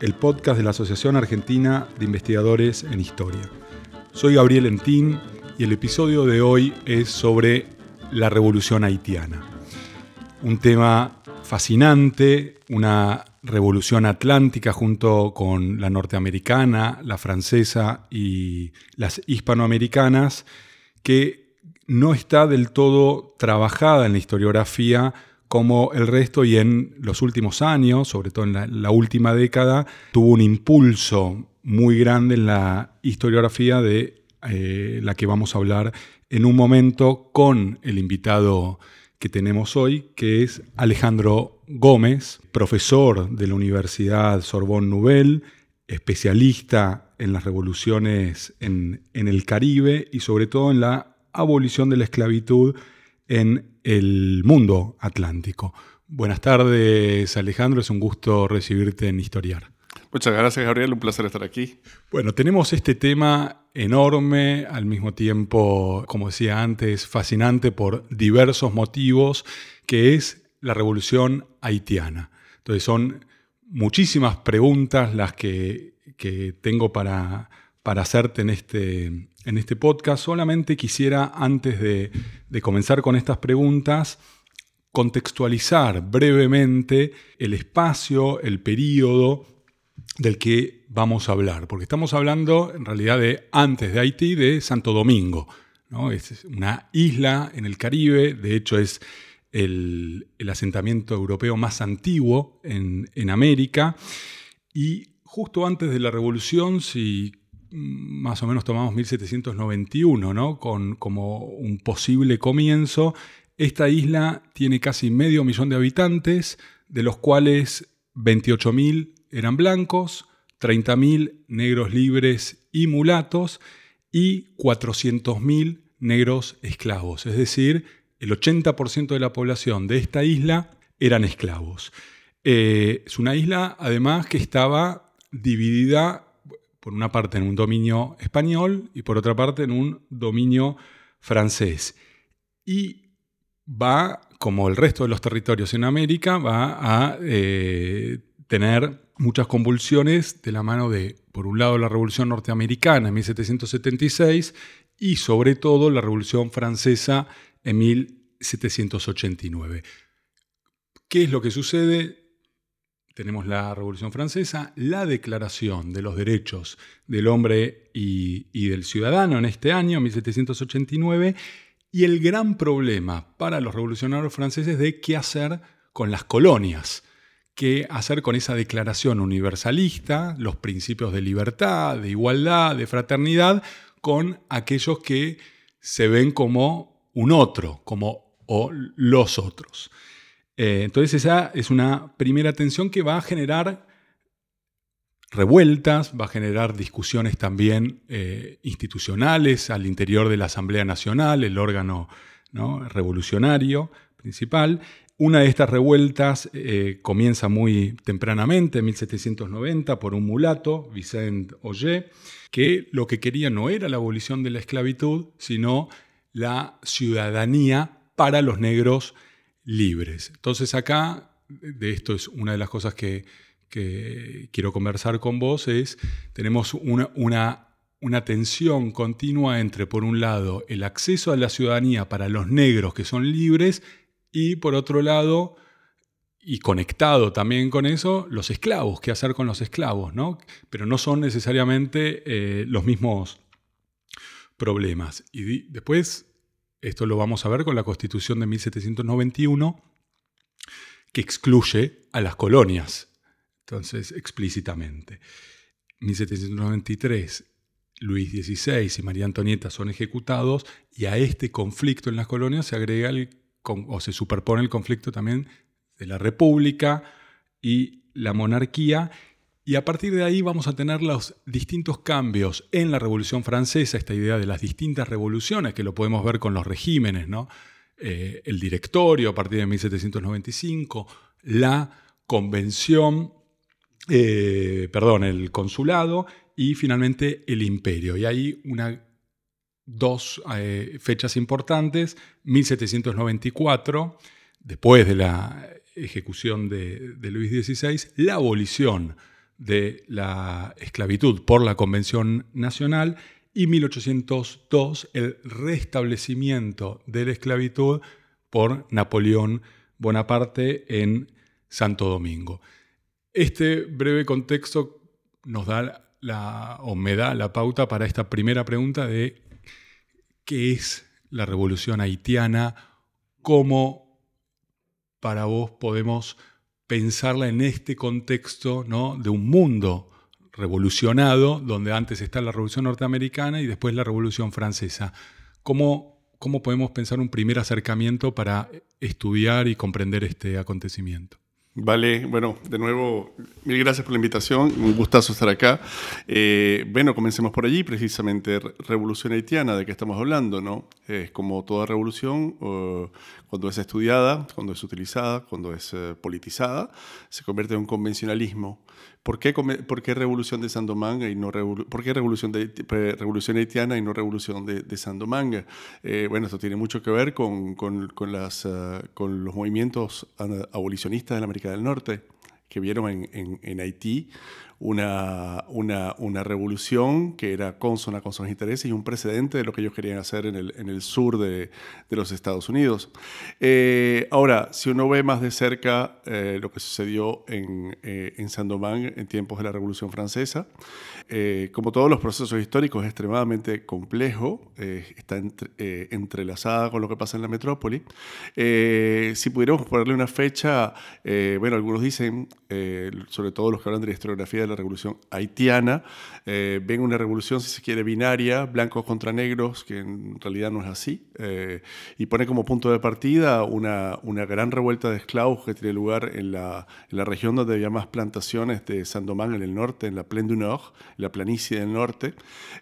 el podcast de la Asociación Argentina de Investigadores en Historia. Soy Gabriel Entín y el episodio de hoy es sobre la revolución haitiana. Un tema fascinante, una revolución atlántica junto con la norteamericana, la francesa y las hispanoamericanas, que no está del todo trabajada en la historiografía como el resto y en los últimos años, sobre todo en la, última década, tuvo un impulso muy grande en la historiografía de eh, la que vamos a hablar en un momento con el invitado que tenemos hoy, que es Alejandro Gómez, profesor de la Universidad Sorbonne Nouvelle, especialista en las revoluciones en, en el Caribe y sobre todo en la abolición de la esclavitud en el mundo atlántico. Buenas tardes, Alejandro. Es un gusto recibirte en Historiar. Muchas gracias, Gabriel. Un placer estar aquí. Bueno, tenemos este tema enorme, al mismo tiempo, como decía antes, fascinante por diversos motivos, que es la revolución haitiana. Entonces son muchísimas preguntas las que, tengo para, para hacerte en este, en este podcast. Solamente quisiera, antes de, comenzar con estas preguntas, contextualizar brevemente el espacio, el periodo del que vamos a hablar, porque estamos hablando en realidad de antes de Haití, de Santo Domingo. ¿no? Es una isla en el Caribe, de hecho es el, asentamiento europeo más antiguo en, en América, y justo antes de la revolución, si más o menos tomamos 1791, ¿no? Con, como un posible comienzo. Esta isla tiene casi medio millón de habitantes, de los cuales 28.000 eran blancos, 30.000 negros libres y mulatos y 400.000 negros esclavos. Es decir, el 80% de la población de esta isla eran esclavos. Eh, es una isla, además, que estaba dividida por una parte en un dominio español y por otra parte en un dominio francés. Y va, como el resto de los territorios en América, va a eh, tener muchas convulsiones de la mano de, por un lado, la Revolución Norteamericana en 1776 y sobre todo la Revolución Francesa en 1789. ¿Qué es lo que sucede? Tenemos la Revolución Francesa, la Declaración de los Derechos del Hombre y, del Ciudadano en este año, 1789, y el gran problema para los revolucionarios franceses de qué hacer con las colonias, qué hacer con esa declaración universalista, los principios de libertad, de igualdad, de fraternidad, con aquellos que se ven como un otro, como o los otros. Eh, entonces esa es una primera tensión que va a generar revueltas, va a generar discusiones también eh, institucionales al interior de la Asamblea Nacional, el órgano revolucionario principal. Una de estas revueltas eh, comienza muy tempranamente, en 1790, por un mulato, Vicente Ollé, que lo que quería no era la abolición de la esclavitud, sino la ciudadanía para los negros libres. Entonces acá, de esto es una de las cosas que, quiero conversar con vos, es, tenemos una, una, una tensión continua entre, por un lado, el acceso a la ciudadanía para los negros que son libres y, por otro lado, y conectado también con eso, los esclavos, qué hacer con los esclavos, ¿no? Pero no son necesariamente eh, los mismos problemas. Y después esto lo vamos a ver con la Constitución de 1791, que excluye a las colonias, entonces explícitamente. 1793, Luis XVI y María Antonieta son ejecutados y a este conflicto en las colonias se agrega o se superpone el conflicto también de la República y la monarquía Y a partir de ahí vamos a tener los distintos cambios en la Revolución Francesa, esta idea de las distintas revoluciones, que lo podemos ver con los regímenes, ¿no? Eh, el directorio a partir de 1795, la convención, eh, perdón, el consulado y finalmente el imperio. Y hay una, dos eh, fechas importantes, 1794, después de la ejecución de, de Luis XVI, la abolición de la esclavitud por la Convención Nacional y 1802 el restablecimiento de la esclavitud por Napoleón Bonaparte en Santo Domingo. Este breve contexto nos da la, o me da la pauta para esta primera pregunta de qué es la revolución haitiana, cómo para vos podemos pensarla en este contexto ¿no? de un mundo revolucionado, donde antes está la Revolución Norteamericana y después la Revolución Francesa. ¿Cómo, ¿Cómo podemos pensar un primer acercamiento para estudiar y comprender este acontecimiento? Vale, bueno, de nuevo, mil gracias por la invitación, un gustazo estar acá. Eh, bueno, comencemos por allí, precisamente, revolución haitiana, ¿de qué estamos hablando? no? Es como toda revolución, cuando es estudiada, cuando es utilizada, cuando es eh, politizada, se convierte en un convencionalismo. ¿Por qué, por qué revolución de Sandomanga y no por qué revolución, de, revolución haitiana y no revolución de, de Sandomanga? Eh, bueno, esto tiene mucho que ver con, con, con las, uh, con los movimientos abolicionistas de la América del Norte que vieron en, en, en Haití una, una, una, revolución que era consona con sus intereses y un precedente de lo que ellos querían hacer en el, en el sur de, de, los Estados Unidos. Eh, ahora, si uno ve más de cerca eh, lo que sucedió en, eh, en en tiempos de la Revolución Francesa, eh, como todos los procesos históricos es extremadamente complejo, eh, está entre, entrelazada con lo que pasa en la metrópoli. si pudiéramos ponerle una fecha, bueno, algunos dicen, sobre todo los que hablan de la historiografía la revolución haitiana. Eh, ven una revolución, si se quiere, binaria, blancos contra negros, que en realidad no es así, eh, y pone como punto de partida una, una gran revuelta de esclavos que tiene lugar en la, en la región donde había más plantaciones de Saint-Domingue en el norte, en la Plaine du Nord, la planicie del norte.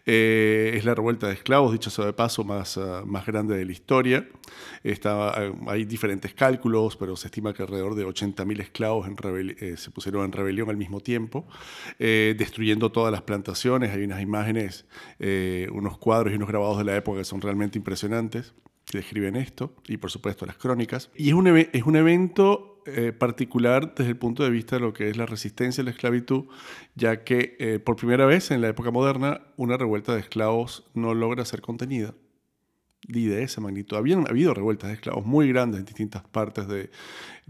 Eh, es la revuelta de esclavos, dicho sea de paso, más, uh, más grande de la historia. Está, hay diferentes cálculos, pero se estima que alrededor de 80.000 esclavos en eh, se pusieron en rebelión al mismo tiempo eh, destruyendo todas las plantaciones. Hay unas imágenes, eh, unos cuadros y unos grabados de la época que son realmente impresionantes, que describen esto, y por supuesto las crónicas. Y es un, es un evento eh, particular desde el punto de vista de lo que es la resistencia a la esclavitud, ya que por primera vez en la época moderna una revuelta de esclavos no logra ser contenida y de esa magnitud. Habían habido revueltas de esclavos muy grandes en distintas partes de,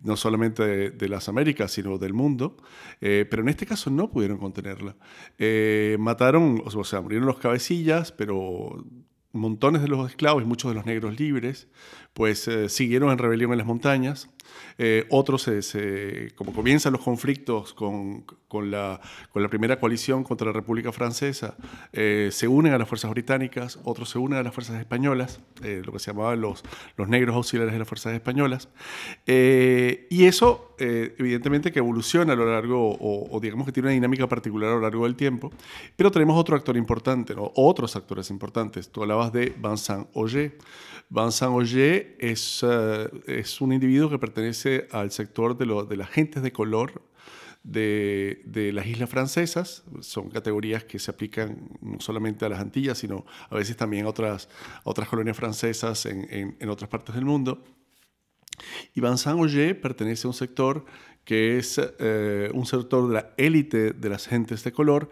no solamente de, las Américas, sino del mundo, eh, pero en este caso no pudieron contenerla. Eh, mataron, o sea, murieron los cabecillas, pero montones de los esclavos y muchos de los negros libres, pues eh, siguieron en rebelión en las montañas. Eh, otros, se, como comienzan los conflictos con, con, la, con, la, primera coalición contra la República Francesa, eh, se unen a las fuerzas británicas, otros se unen a las fuerzas españolas, eh, lo que se llamaban los, los negros auxiliares de las fuerzas españolas. Eh, y eso, eh, evidentemente, que evoluciona a lo largo, o, o, digamos que tiene una dinámica particular a lo largo del tiempo. Pero tenemos otro actor importante, ¿no? otros actores importantes. Tú hablabas de Vincent Auger. Vincent Auger es, uh, es un individuo que pertenece al sector de, lo, de las gentes de color de, de, las islas francesas. Son categorías que se aplican no solamente a las Antillas, sino a veces también a otras, a otras colonias francesas en, en, en, otras partes del mundo. Vincent Auger pertenece a un sector que es eh, un sector de la élite de las gentes de color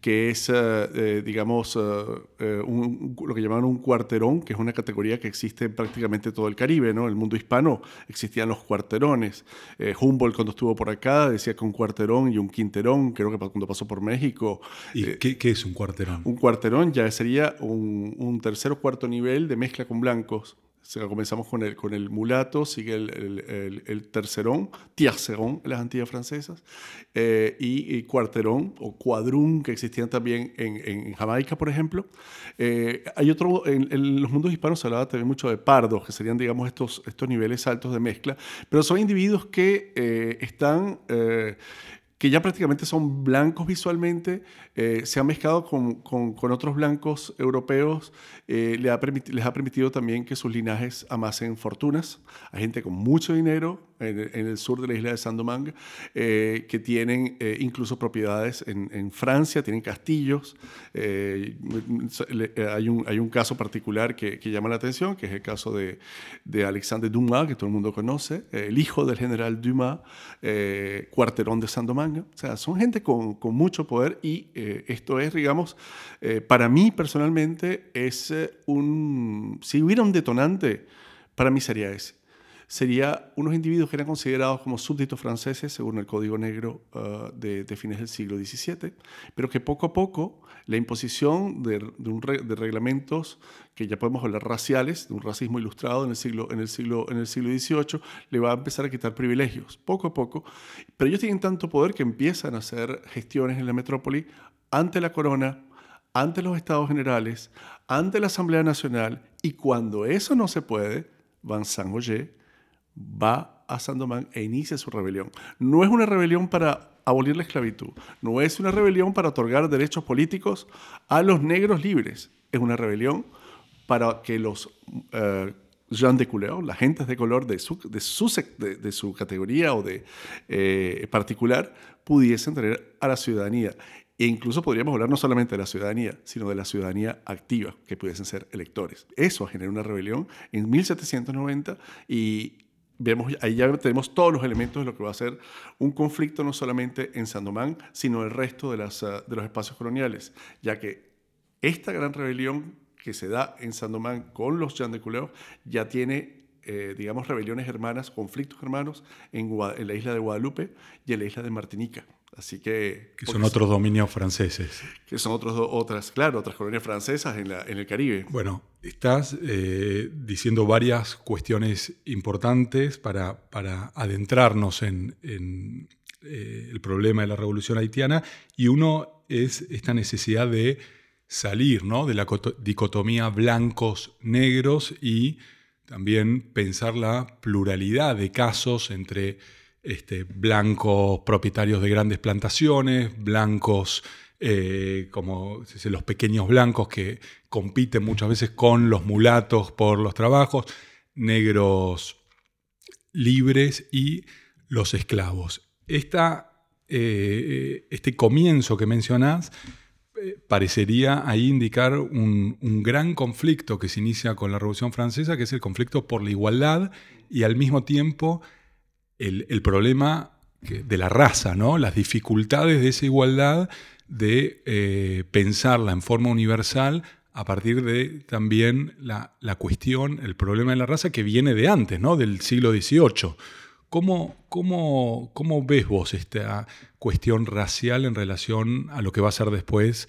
que es, eh, digamos, eh, un, lo que llamaban un cuarterón, que es una categoría que existe en prácticamente todo el Caribe, ¿no? En el mundo hispano existían los cuarterones. Eh, Humboldt, cuando estuvo por acá, decía que un cuarterón y un quinterón, creo que cuando pasó por México. ¿Y qué, qué, es un cuarterón? Un cuarterón ya sería un, un tercer o cuarto nivel de mezcla con blancos. Comenzamos con el, con el mulato, sigue el, el, el, el tercerón, tiercerón en las Antillas francesas, eh, y, y, cuarterón o cuadrún que existían también en, en Jamaica, por ejemplo. Eh, hay otro, en, en, los mundos hispanos se hablaba también mucho de pardos, que serían, digamos, estos, estos niveles altos de mezcla, pero son individuos que eh, están que ya prácticamente son blancos visualmente, eh, se han mezclado con, con, otros blancos europeos, eh, les, ha les ha permitido también que sus linajes amasen fortunas. Hay gente con mucho dinero en, el sur de la isla de Saint-Domingue eh, que tienen incluso propiedades en, Francia, tienen castillos. hay, un, hay un caso particular que, llama la atención, que es el caso de, de Alexandre Dumas, que todo el mundo conoce, el hijo del general Dumas, cuarterón de Saint-Domingue o sea, son gente con, con mucho poder y eh, esto es, digamos, eh, para mí personalmente es eh, un... Si hubiera un detonante, para mí sería ese sería unos individuos que eran considerados como súbditos franceses según el Código Negro uh, de, fines del siglo XVII, pero que poco a poco la imposición de, un de, reglamentos que ya podemos hablar raciales, de un racismo ilustrado en el, siglo, en, el siglo, en el siglo XVIII, le va a empezar a quitar privilegios, poco a poco. Pero ellos tienen tanto poder que empiezan a hacer gestiones en la metrópoli ante la corona, ante los estados generales, ante la Asamblea Nacional, y cuando eso no se puede, van Saint-Roger va a Sandomán e inicia su rebelión. No es una rebelión para abolir la esclavitud, no es una rebelión para otorgar derechos políticos a los negros libres, es una rebelión para que los uh, de couleur, las gentes de color de su, de su, categoría o de eh, particular, pudiesen tener a la ciudadanía. E incluso podríamos hablar no solamente de la ciudadanía, sino de la ciudadanía activa, que pudiesen ser electores. Eso generó una rebelión en 1790 y vemos, ahí ya tenemos todos los elementos de lo que va a ser un conflicto no solamente en Sandomán, sino el resto de, las, ah, de los espacios coloniales, ya que esta gran rebelión que se da en Sandomán con los Jean de Culeo ya tiene, eh, digamos, rebeliones hermanas, conflictos hermanos en la isla de Guadalupe y en la isla de Martinica. Así que... Que son otros dominios franceses. Que son otros, otras, claro, otras colonias francesas en, la, en el Caribe. Bueno, estás eh, diciendo varias cuestiones importantes para, para adentrarnos en, en eh, el problema de la revolución haitiana y uno es esta necesidad de salir ¿no? de la dicotomía blancos-negros y también pensar la pluralidad de casos entre este, blancos propietarios de grandes plantaciones, blancos eh, como los pequeños blancos que compiten muchas veces con los mulatos por los trabajos, negros libres y los esclavos. Eh, este comienzo que mencionás eh, parecería ahí indicar un, un, gran conflicto que se inicia con la Revolución Francesa, que es el conflicto por la igualdad y al mismo tiempo el, problema de la raza, ¿no? las dificultades de esa igualdad, de eh, pensarla en forma universal a partir de también la, cuestión, el problema de la raza que viene de antes, ¿no? del siglo XVIII. ¿Cómo, cómo, cómo ves vos esta cuestión racial en relación a lo que va a ser después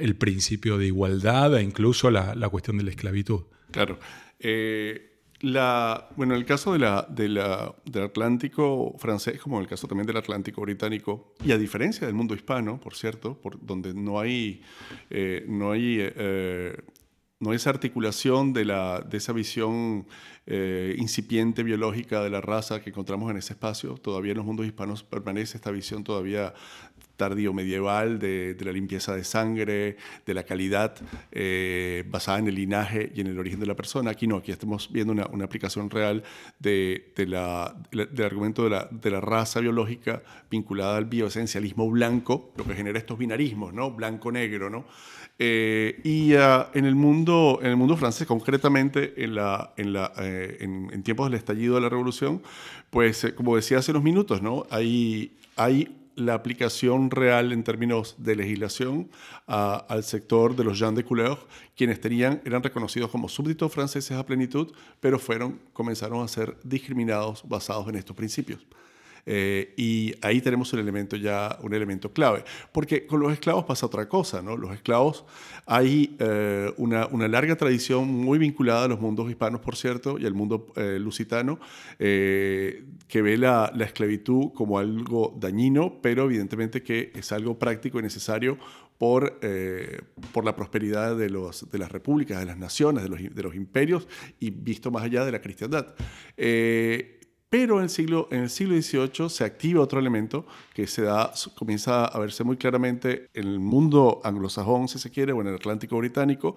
el principio de igualdad e incluso la, cuestión de la esclavitud? Claro. Eh, la, bueno, el caso de la, de la, del Atlántico francés, como el caso también del Atlántico británico, y a diferencia del mundo hispano, por cierto, por, donde no hay, eh, no hay eh, esa articulación de, la, esa visión eh, incipiente biológica de la raza que encontramos en ese espacio. Todavía en los mundos hispanos permanece esta visión todavía tardío medieval de, la limpieza de sangre, de la calidad eh, basada en el linaje y en el origen de la persona. Aquí no, aquí estamos viendo una, una aplicación real de, de la, del argumento de la, de la, raza biológica vinculada al bioesencialismo blanco, lo que genera estos binarismos, ¿no? Blanco-negro, ¿no? Eh, y ah, en, el mundo, en el mundo francés, concretamente en, la, en, la, eh, en, tiempos del estallido de la revolución, pues como decía hace unos minutos, ¿no? hay, hay la aplicación real en términos de legislación al sector de los gens de couleur, quienes tenían, eran reconocidos como súbditos franceses a plenitud, pero fueron, comenzaron a ser discriminados basados en estos principios. Eh, y ahí tenemos un elemento ya, un elemento clave. Porque con los esclavos pasa otra cosa, ¿no? Los esclavos, hay eh, una, una, larga tradición muy vinculada a los mundos hispanos, por cierto, y al mundo eh, lusitano, que ve la, la, esclavitud como algo dañino, pero evidentemente que es algo práctico y necesario por, por la prosperidad de, los, de las repúblicas, de las naciones, de los, de los imperios y visto más allá de la cristiandad. Pero en el, siglo, en el siglo XVIII se activa otro elemento que se da, comienza a verse muy claramente en el mundo anglosajón, si se quiere, o en el Atlántico británico,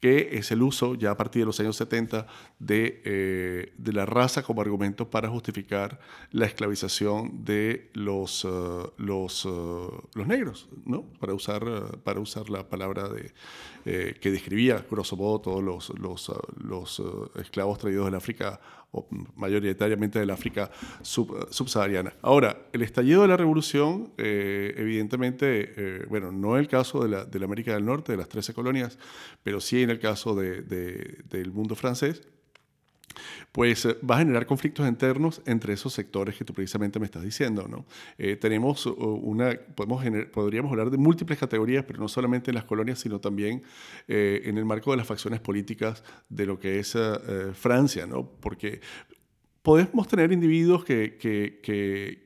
que es el uso ya a partir de los años 70 de, eh, de la raza como argumento para justificar la esclavización de los, uh, los, uh, los negros, ¿no? para, usar, uh, para usar la palabra de, eh, que describía, grosso modo, todos los, los, los esclavos traídos del África o mayoritariamente del África sub, subsahariana. Ahora, el estallido de la revolución, eh, evidentemente, eh, bueno, no es el caso de la, América del Norte, de las 13 colonias, pero sí en el caso de, de, del mundo francés, pues eh, va a generar conflictos internos entre esos sectores que tú precisamente me estás diciendo. ¿no? Eh, tenemos una, podemos podríamos hablar de múltiples categorías, pero no solamente en las colonias, sino también eh, en el marco de las facciones políticas de lo que es Francia, ¿no? porque podemos tener individuos que, que,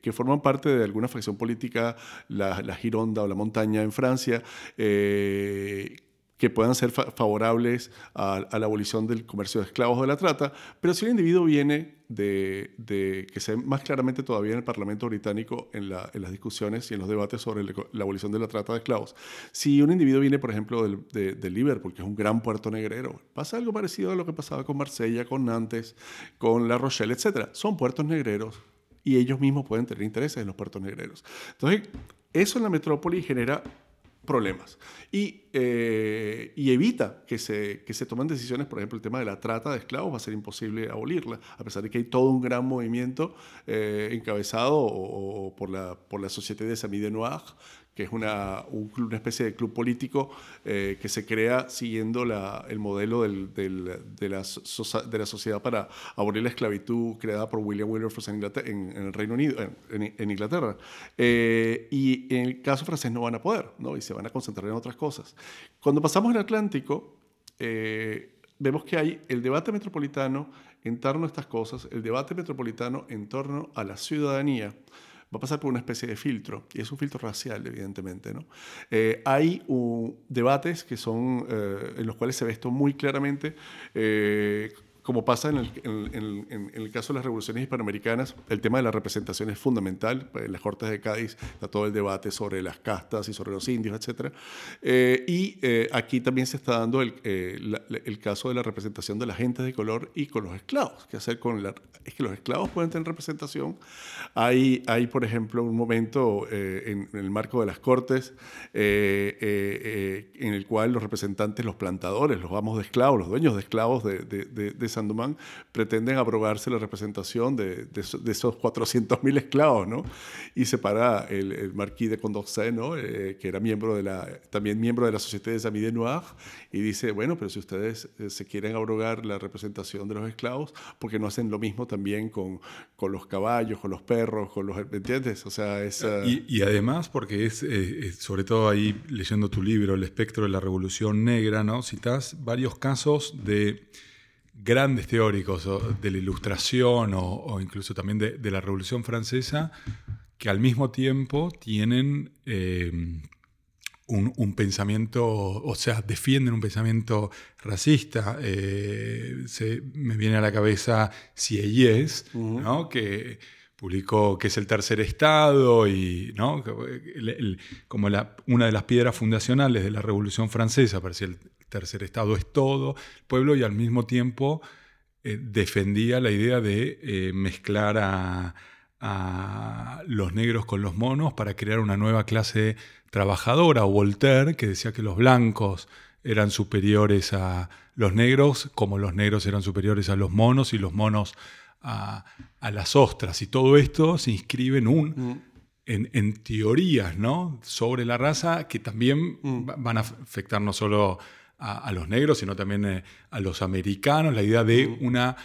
que, forman parte de alguna facción política, la, la Gironda o la montaña en Francia, eh, que puedan ser favorables a, a, la abolición del comercio de esclavos o de la trata, pero si el individuo viene de, de que se ve más claramente todavía en el Parlamento británico en, la, en las discusiones y en los debates sobre el, la abolición de la trata de esclavos, si un individuo viene, por ejemplo, del, de, de, Liverpool, que es un gran puerto negrero, pasa algo parecido a lo que pasaba con Marsella, con Nantes, con La Rochelle, etc. Son puertos negreros y ellos mismos pueden tener intereses en los puertos negreros. Entonces, eso en la metrópoli genera problemas. Y, eh, y, evita que se, que se tomen decisiones, por ejemplo, el tema de la trata de esclavos va a ser imposible abolirla, a pesar de que hay todo un gran movimiento eh, encabezado o, o por, la, por la Société des Amis de Noir, que es una, un, una especie de club político eh, que se crea siguiendo el modelo del, del, de, la de, la sociedad para abolir la esclavitud creada por William Wilberforce en, en, en el Reino Unido, en Inglaterra. Eh, y en el caso francés no van a poder, ¿no? y se van a concentrar en otras cosas. Cuando pasamos el Atlántico, eh, vemos que hay el debate metropolitano en torno a estas cosas, el debate metropolitano en torno a la ciudadanía, va a pasar por una especie de filtro, y es un filtro racial, evidentemente. ¿no? Eh, hay debates que son, eh, en los cuales se ve esto muy claramente, eh, como pasa en el, caso de las revoluciones hispanoamericanas, el tema de la representación es fundamental. En las Cortes de Cádiz está todo el debate sobre las castas y sobre los indios, etc. Eh, y eh, aquí también se está dando el, eh, caso de la representación de la gente de color y con los esclavos. ¿Qué hacer con la, es que los esclavos pueden tener representación. Hay, hay por ejemplo, un momento en, el marco de las Cortes en el cual los representantes, los plantadores, los amos de esclavos, los dueños de esclavos de, de, de, de Sandomán pretenden abrogarse la representación de, de, de esos 400.000 esclavos, ¿no? Y se para el, el marquís de Condorcet, ¿no? Eh, que era miembro de la, también miembro de la Société des Amis de Noir, y dice, bueno, pero si ustedes eh, se quieren abrogar la representación de los esclavos, ¿por qué no hacen lo mismo también con, con los caballos, con los perros, con los... ¿Me entiendes? O sea, es... Uh... Y, y, además, porque es, eh, sobre todo ahí leyendo tu libro, El espectro de la Revolución Negra, ¿no? Citas varios casos de grandes teóricos de la Ilustración o, o incluso también de, de, la Revolución Francesa que al mismo tiempo tienen eh, un, un, pensamiento, o sea, defienden un pensamiento racista. Eh, se, me viene a la cabeza uh -huh. ¿no? que publicó que es el tercer estado y ¿no? como una de las piedras fundacionales de la Revolución Francesa, parecía el tercer estado es todo el pueblo y al mismo tiempo eh, defendía la idea de eh, mezclar a, los negros con los monos para crear una nueva clase trabajadora, Voltaire, que decía que los blancos eran superiores a los negros, como los negros eran superiores a los monos y los monos a, a las ostras. Y todo esto se inscribe en un... Mm. En, en, teorías ¿no? sobre la raza que también mm. van a afectar no solo a, a, los negros, sino también eh, a los americanos, la idea de mm. una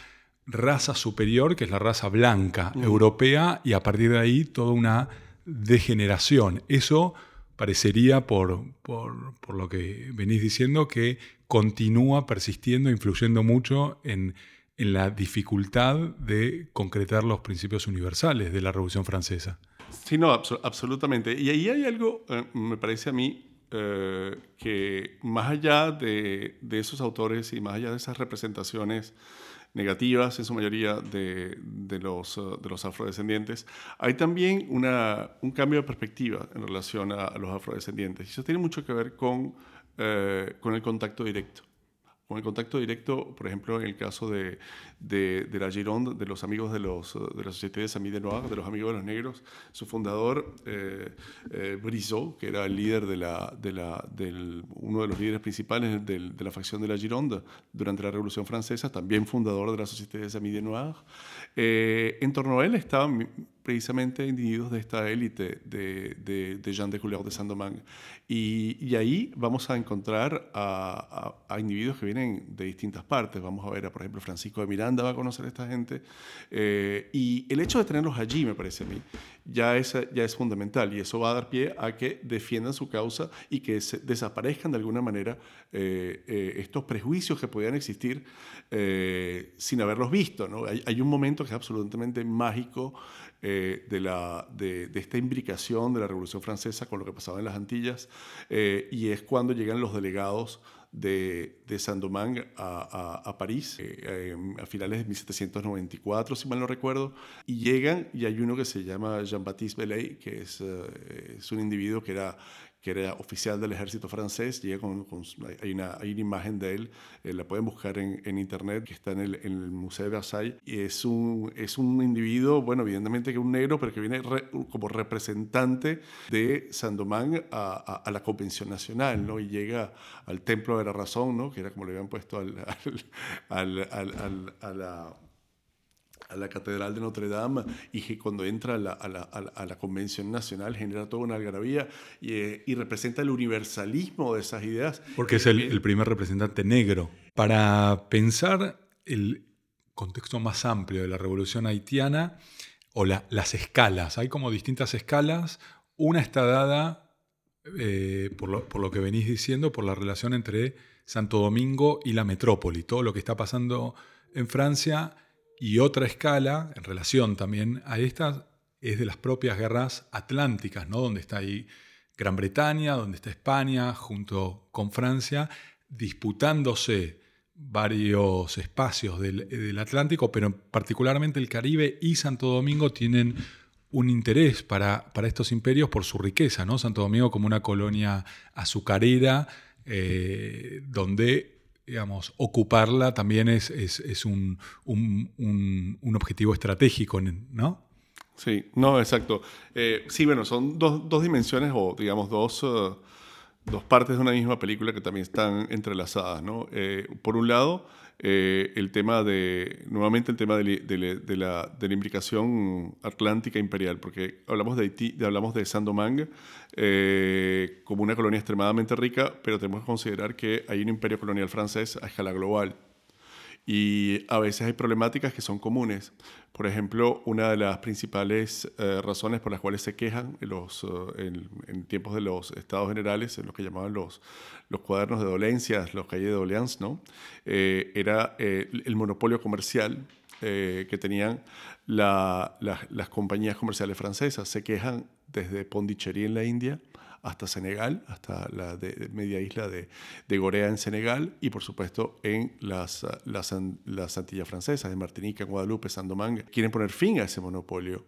raza superior, que es la raza blanca mm. europea, y a partir de ahí toda una degeneración. Eso parecería, por, por, por lo que venís diciendo, que continúa persistiendo, influyendo mucho en, en la dificultad de concretar los principios universales de la Revolución Francesa. Sí, no, abso absolutamente. Y ahí hay algo, eh, me parece a mí, eh, que más allá de, de, esos autores y más allá de esas representaciones negativas en su mayoría de, de los, de los afrodescendientes, hay también una, un cambio de perspectiva en relación a, a los afrodescendientes. Y eso tiene mucho que ver con, con el contacto directo con el contacto directo, por ejemplo, en el caso de, de, la Gironde, de los amigos de, los, de la Société de Samy de Noir, de los amigos de los negros, su fundador, eh, eh que era el líder de la, de la, del, uno de los líderes principales de, la facción de la Gironde durante la Revolución Francesa, también fundador de la Société de Samy de Noir. Eh, en torno a él estaban precisamente individuos de esta élite de, de, de, Jean de Couleur de Saint-Domingue. Y, y, ahí vamos a encontrar a, a, a, individuos que vienen de distintas partes. Vamos a ver, a, por ejemplo, Francisco de Miranda va a conocer a esta gente. Eh, y el hecho de tenerlos allí, me parece a mí, ya es, ya es fundamental. Y eso va a dar pie a que defiendan su causa y que se desaparezcan de alguna manera eh, eh, estos prejuicios que podían existir sin haberlos visto. ¿no? Hay, hay, un momento que es absolutamente mágico eh, de, la, de, esta imbricación de la Revolución Francesa con lo que pasaba en las Antillas, eh, y es cuando llegan los delegados de, de Saint-Domingue a, a, París eh, a finales de 1794, si mal no recuerdo, y llegan y hay uno que se llama Jean-Baptiste Bellay, que es, es un individuo que era que era oficial del ejército francés, llega con, con hay, una, hay, una, imagen de él, eh, la pueden buscar en, en, internet, que está en el, en el, Museo de Versailles, y es un, es un individuo, bueno, evidentemente que un negro, pero que viene re, como representante de Saint-Domingue a, a, a, la Convención Nacional, ¿no? Y llega al Templo de la Razón, ¿no? Que era como le habían puesto al, al, al a la a la Catedral de Notre Dame y que cuando entra a la, a la, a la Convención Nacional genera toda una algarabía y, eh, y, representa el universalismo de esas ideas. Porque es el, el, primer representante negro. Para pensar el contexto más amplio de la revolución haitiana o la, las escalas, hay como distintas escalas. Una está dada, eh, por, lo, por lo que venís diciendo, por la relación entre Santo Domingo y la metrópoli, todo lo que está pasando en Francia y otra escala, en relación también a esta, es de las propias guerras atlánticas, ¿no? donde está ahí Gran Bretaña, donde está España, junto con Francia, disputándose varios espacios del, del, Atlántico, pero particularmente el Caribe y Santo Domingo tienen un interés para, para estos imperios por su riqueza. ¿no? Santo Domingo como una colonia azucarera, eh, donde digamos, ocuparla también es, es, es un, un, un, objetivo estratégico, ¿no? Sí, no, exacto. Eh, sí, bueno, son dos, dos, dimensiones o, digamos, dos, uh, dos partes de una misma película que también están entrelazadas, ¿no? Eh, por un lado, eh, el tema de, nuevamente el tema de, la, de, implicación atlántica imperial, porque hablamos de Haití, hablamos de Saint-Domingue eh, como una colonia extremadamente rica, pero tenemos que considerar que hay un imperio colonial francés a escala global y a veces hay problemáticas que son comunes. Por ejemplo, una de las principales eh, razones por las cuales se quejan en, en, tiempos de los estados generales, en lo que llamaban los, cuadernos de dolencias, los cahiers de doleances, ¿no? Eh, era eh, el monopolio comercial que tenían la, la, las compañías comerciales francesas. Se quejan desde Pondicherry en la India hasta Senegal, hasta la media isla de, de, Gorea en Senegal y por supuesto en las, las, las Antillas francesas, en Martinica, Guadalupe, Saint-Domingue. Quieren poner fin a ese monopolio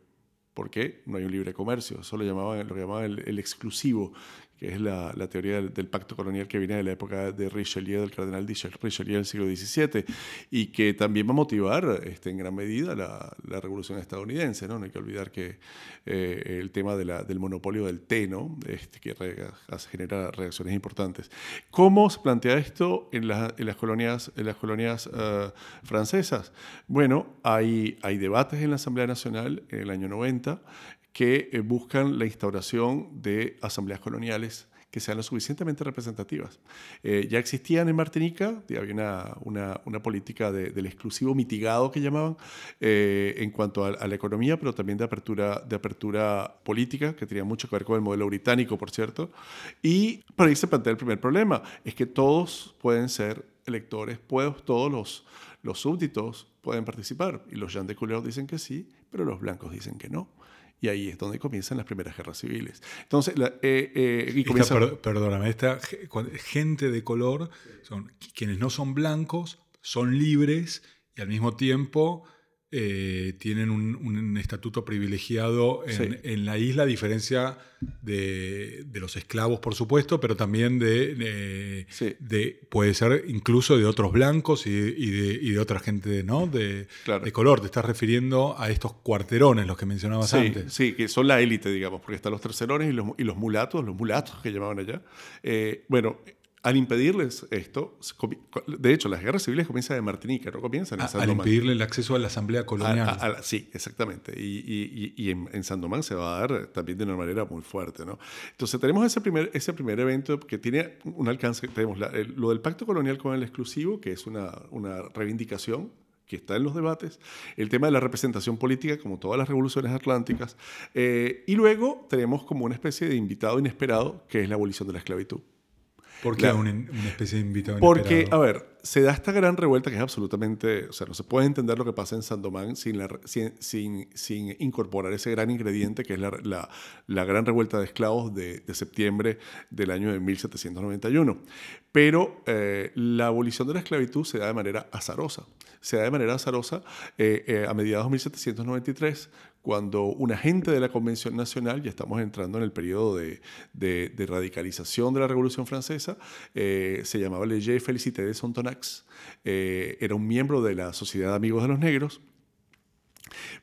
porque no hay un libre comercio, eso lo llamaban, lo llamaban el exclusivo, que es la, la teoría del, del, pacto colonial que viene de la época de Richelieu, del cardenal Richelieu del siglo XVII, y que también va a motivar este, en gran medida la, la revolución estadounidense. ¿no? no hay que olvidar que eh, el tema de la, del monopolio del té, ¿no? este, que re, genera reacciones importantes. ¿Cómo se plantea esto en, en las colonias, en las colonias uh, francesas? Bueno, hay, hay debates en la Asamblea Nacional en el año 90 que eh, buscan la instauración de asambleas coloniales que sean lo suficientemente representativas. Eh, ya existían en Martinica, había una, una, política de, del exclusivo mitigado que llamaban eh, en cuanto a, la economía, pero también de apertura, de apertura política, que tenía mucho que ver con el modelo británico, por cierto. Y por ahí se plantea el primer problema, es que todos pueden ser electores, todos los, los súbditos pueden participar. Y los Jean de dicen que sí, pero los blancos dicen que no. Y ahí es donde comienzan las primeras guerras civiles. Entonces, la, eh, eh, y comienza... esta, per, perdóname, esta gente de color son quienes no son blancos, son libres y al mismo tiempo eh, tienen un, un estatuto privilegiado en, Sí. en la isla, a diferencia de, de los esclavos, por supuesto, pero también de, de- Sí. de- puede ser incluso de otros blancos y, y de, y de otra gente ¿no? de, Claro. de color. Te estás refiriendo a estos cuarterones, los que mencionabas Sí, antes. sí, que son la élite, digamos, porque están los tercerones y los, y los mulatos, los mulatos que llamaban allá. Eh, bueno, al impedirles esto, de hecho, las guerras civiles comienzan en Martinica, no comienzan en A- San al impedirle el acceso a la asamblea colonial. a- a la- sí, exactamente. Y, y- y- y en, en San Domán se va a dar también de una manera muy fuerte. ¿no? Entonces tenemos ese primer, ese primer evento que tiene un alcance. Tenemos la- el- lo del pacto colonial con el exclusivo, que es una, una reivindicación que está en los debates, el tema de la representación política, como todas las revoluciones atlánticas, eh, y luego tenemos como una especie de invitado inesperado, que es la abolición de la esclavitud. ¿Por qué la- una, una especie de invitado Porque, inesperado? a ver, se da esta gran revuelta que es absolutamente, o sea, no se puede entender lo que pasa en Sandomán sin, la, sin, sin, sin incorporar ese gran ingrediente que es la, la, la gran revuelta de esclavos de, de septiembre del año de 1791. Pero eh, la abolición de la esclavitud se da de manera azarosa. Se da de manera azarosa eh, eh, a mediados de 1793, cuando un agente de la Convención Nacional, ya estamos entrando en el periodo de, de- de radicalización de la Revolución Francesa, eh, se llamaba Leger Félicité de Sontonax, eh, era un miembro de la Sociedad de Amigos de los Negros,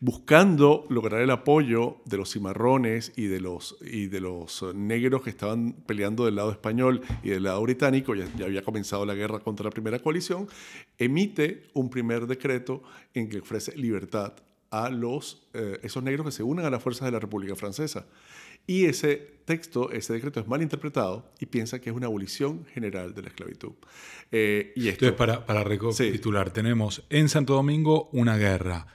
buscando lograr el apoyo de los cimarrones y de los, y de los negros que estaban peleando del lado español y del lado británico, ya, ya había comenzado la guerra contra la primera coalición, emite un primer decreto en que ofrece libertad a los, eh, esos negros que se unan a las fuerzas de la República Francesa. Y ese texto, ese decreto es mal interpretado y piensa que es una abolición general de la esclavitud. Eh, y esto, Entonces, para, para recapitular, tenemos en Santo Domingo una guerra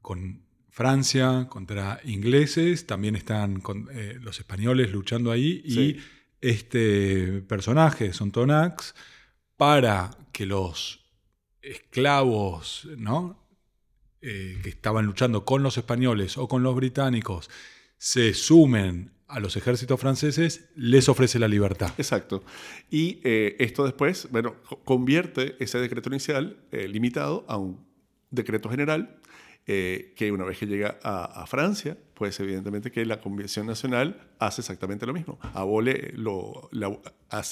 con Francia contra ingleses, también están con, eh, los españoles luchando ahí, Sí. y este personaje, Sontonax, para que los esclavos ¿no? Eh, que estaban luchando con los españoles o con los británicos se sumen a los ejércitos franceses, les ofrece la libertad. Exacto. Y eh, esto después, bueno, co- convierte ese decreto inicial eh, limitado a un decreto general que una vez que llega a Francia, pues evidentemente que la Convención Nacional hace exactamente lo mismo. Abole lo, la-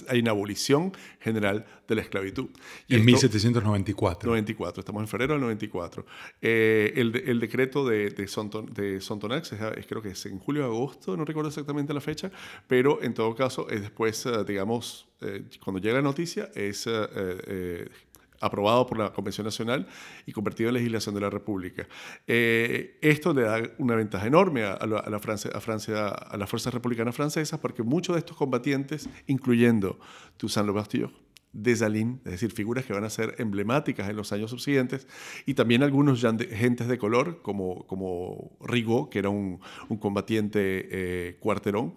hay una abolición general de la esclavitud. Y En esto- 1794. 94, estamos en febrero del 94. Eh, el, el decreto de, de, Sonton, de Sontonax es, es- creo que es en julio o agosto, no recuerdo exactamente la fecha, pero en todo caso es después, eh, digamos, eh, cuando llega la noticia, es eh, eh, aprobado por la Convención Nacional y convertido en legislación de la República. Eh, esto le da una ventaja enorme a, Francia, a, Francia, a las fuerzas republicanas francesas, porque muchos de estos combatientes, incluyendo Toussaint Louverture, Dessalines, es decir, figuras que van a ser emblemáticas en los años subsiguientes, y también algunos de- gentes de color, como, como Rigaud, que era un, combatiente eh, cuarterón,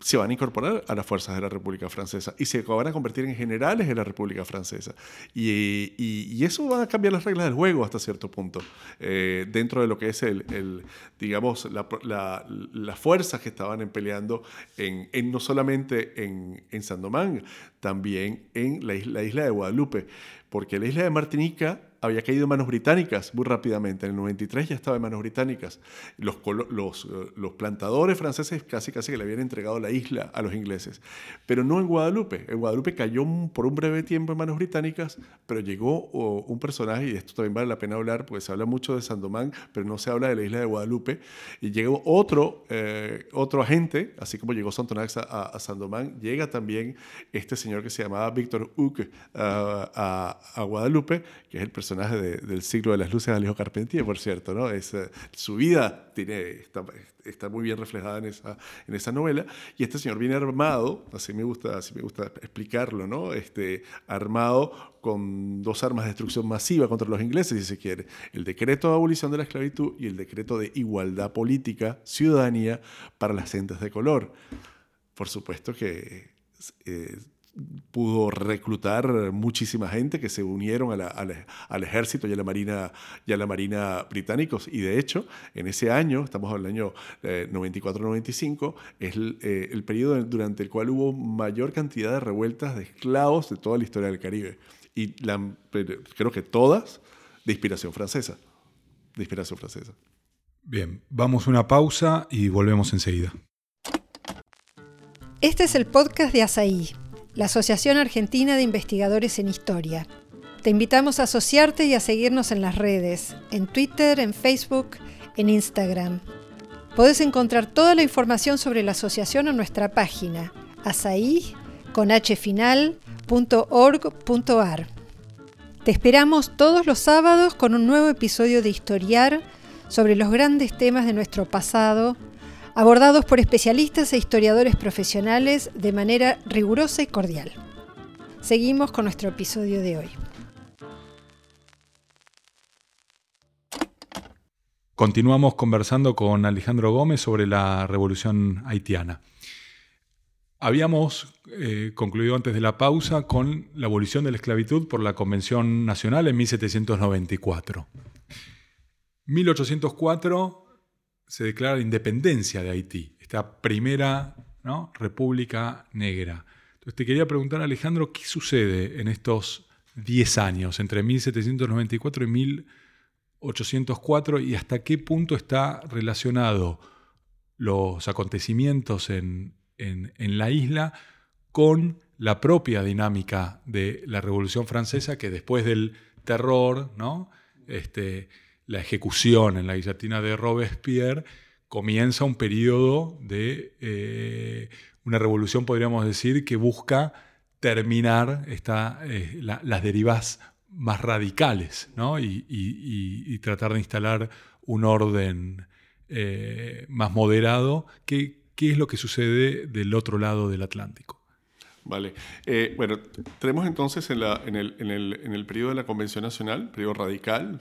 se van a incorporar a las fuerzas de la República Francesa y se van a convertir en generales de la República Francesa. Y, y- eso va a cambiar las reglas del juego hasta cierto punto, eh, dentro de lo que es el, digamos, la- la- las fuerzas que estaban peleando en, no solamente en, en Sandomán, también en la isla, la isla de Guadalupe, porque la isla de Martinica había caído en manos británicas muy rápidamente. En el 93 ya estaba en manos británicas. Los, los, eh, los plantadores franceses casi, casi que le habían entregado la isla a los ingleses. Pero no en Guadalupe. En Guadalupe cayó por un breve tiempo en manos británicas, pero llegó un personaje, y esto también vale la pena hablar, porque se habla mucho de Sandomán, pero no se habla de la isla de Guadalupe. Y llegó otro, eh, otro agente, así como llegó Santonax a, a, Sandomán, llega también este señor que se llamaba Víctor Huck a, a- a Guadalupe, que es el personaje de- del siglo de las luces Alejo Carpentier, por cierto. ¿no? Es, eh, su vida tiene, está, está muy bien reflejada en esa, en esa novela. Y este señor viene armado, así me gusta, así me gusta explicarlo, ¿no? este, armado con dos armas de destrucción masiva contra los ingleses, si se quiere. El decreto de abolición de la esclavitud y el decreto de igualdad política, ciudadanía para las gentes de color. Por supuesto que eh, pudo reclutar muchísima gente que se unieron a la- a la- al ejército y a la marina y a la marina británicos y de hecho en ese año estamos hablando del año eh, 94-95 es el, eh, el periodo durante el cual hubo mayor cantidad de revueltas de esclavos de toda la historia del Caribe y la- creo que todas de inspiración francesa. De inspiración francesa. Bien, vamos a una pausa y volvemos enseguida. Este es el podcast de ASAI, la Asociación Argentina de Investigadores en Historia. Te invitamos a asociarte y a seguirnos en las redes, en Twitter, en Facebook, en Instagram. Podés encontrar toda la información sobre la asociación en nuestra página asai.org.ar. Te esperamos todos los sábados con un nuevo episodio de Historiar sobre los grandes temas de nuestro pasado, abordados por especialistas e historiadores profesionales de manera rigurosa y cordial. Seguimos con nuestro episodio de hoy. Continuamos conversando con Alejandro Gómez sobre la revolución haitiana. Habíamos eh, concluido antes de la pausa con la abolición de la esclavitud por la Convención Nacional en 1794. 1804 se declara la independencia de Haití, esta primera república negra. Entonces te quería preguntar, Alejandro, ¿qué sucede en estos 10 años, entre 1794 y 1804? 804 y hasta qué punto está relacionado los acontecimientos en, la isla con la propia dinámica de la Revolución Francesa, que después del terror, ¿no? este, la ejecución en la guillotina de Robespierre, comienza un periodo de eh, una revolución, podríamos decir, que busca terminar eh, las derivas más radicales ¿no? y, tratar de instalar un orden eh, más moderado. ¿Qué, ¿Qué es lo que sucede del otro lado del Atlántico? Vale. Eh, bueno, tenemos entonces en, la, en, el, en, el, en, el, periodo de la Convención Nacional, periodo radical,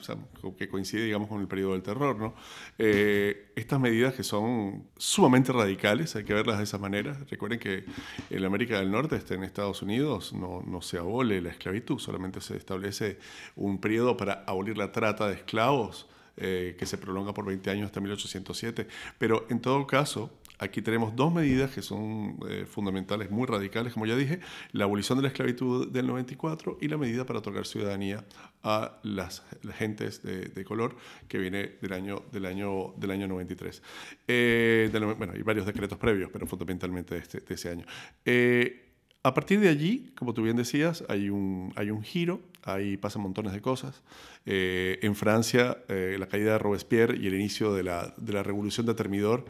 que coincide, digamos, con el periodo del terror, ¿no? Eh, estas medidas que son sumamente radicales, hay que verlas de esa manera. Recuerden que en América del Norte, este, en Estados Unidos, no, no se abole la esclavitud, solamente se establece un periodo para abolir la trata de esclavos. Eh, que se prolonga por 20 años hasta 1807. Pero en todo caso, Aquí tenemos dos medidas que son eh, fundamentales, muy radicales, como ya dije, la abolición de la esclavitud del 94 y la medida para otorgar ciudadanía a las, gentes de, color que viene del año, del año, del año 93. Eh, bueno, hay varios decretos previos, pero fundamentalmente de, este, ese año. Eh, a partir de allí, como tú bien decías, hay un, hay un giro, ahí pasan montones de cosas. En Francia, la caída de Robespierre y el inicio de la, de la, revolución de Termidor,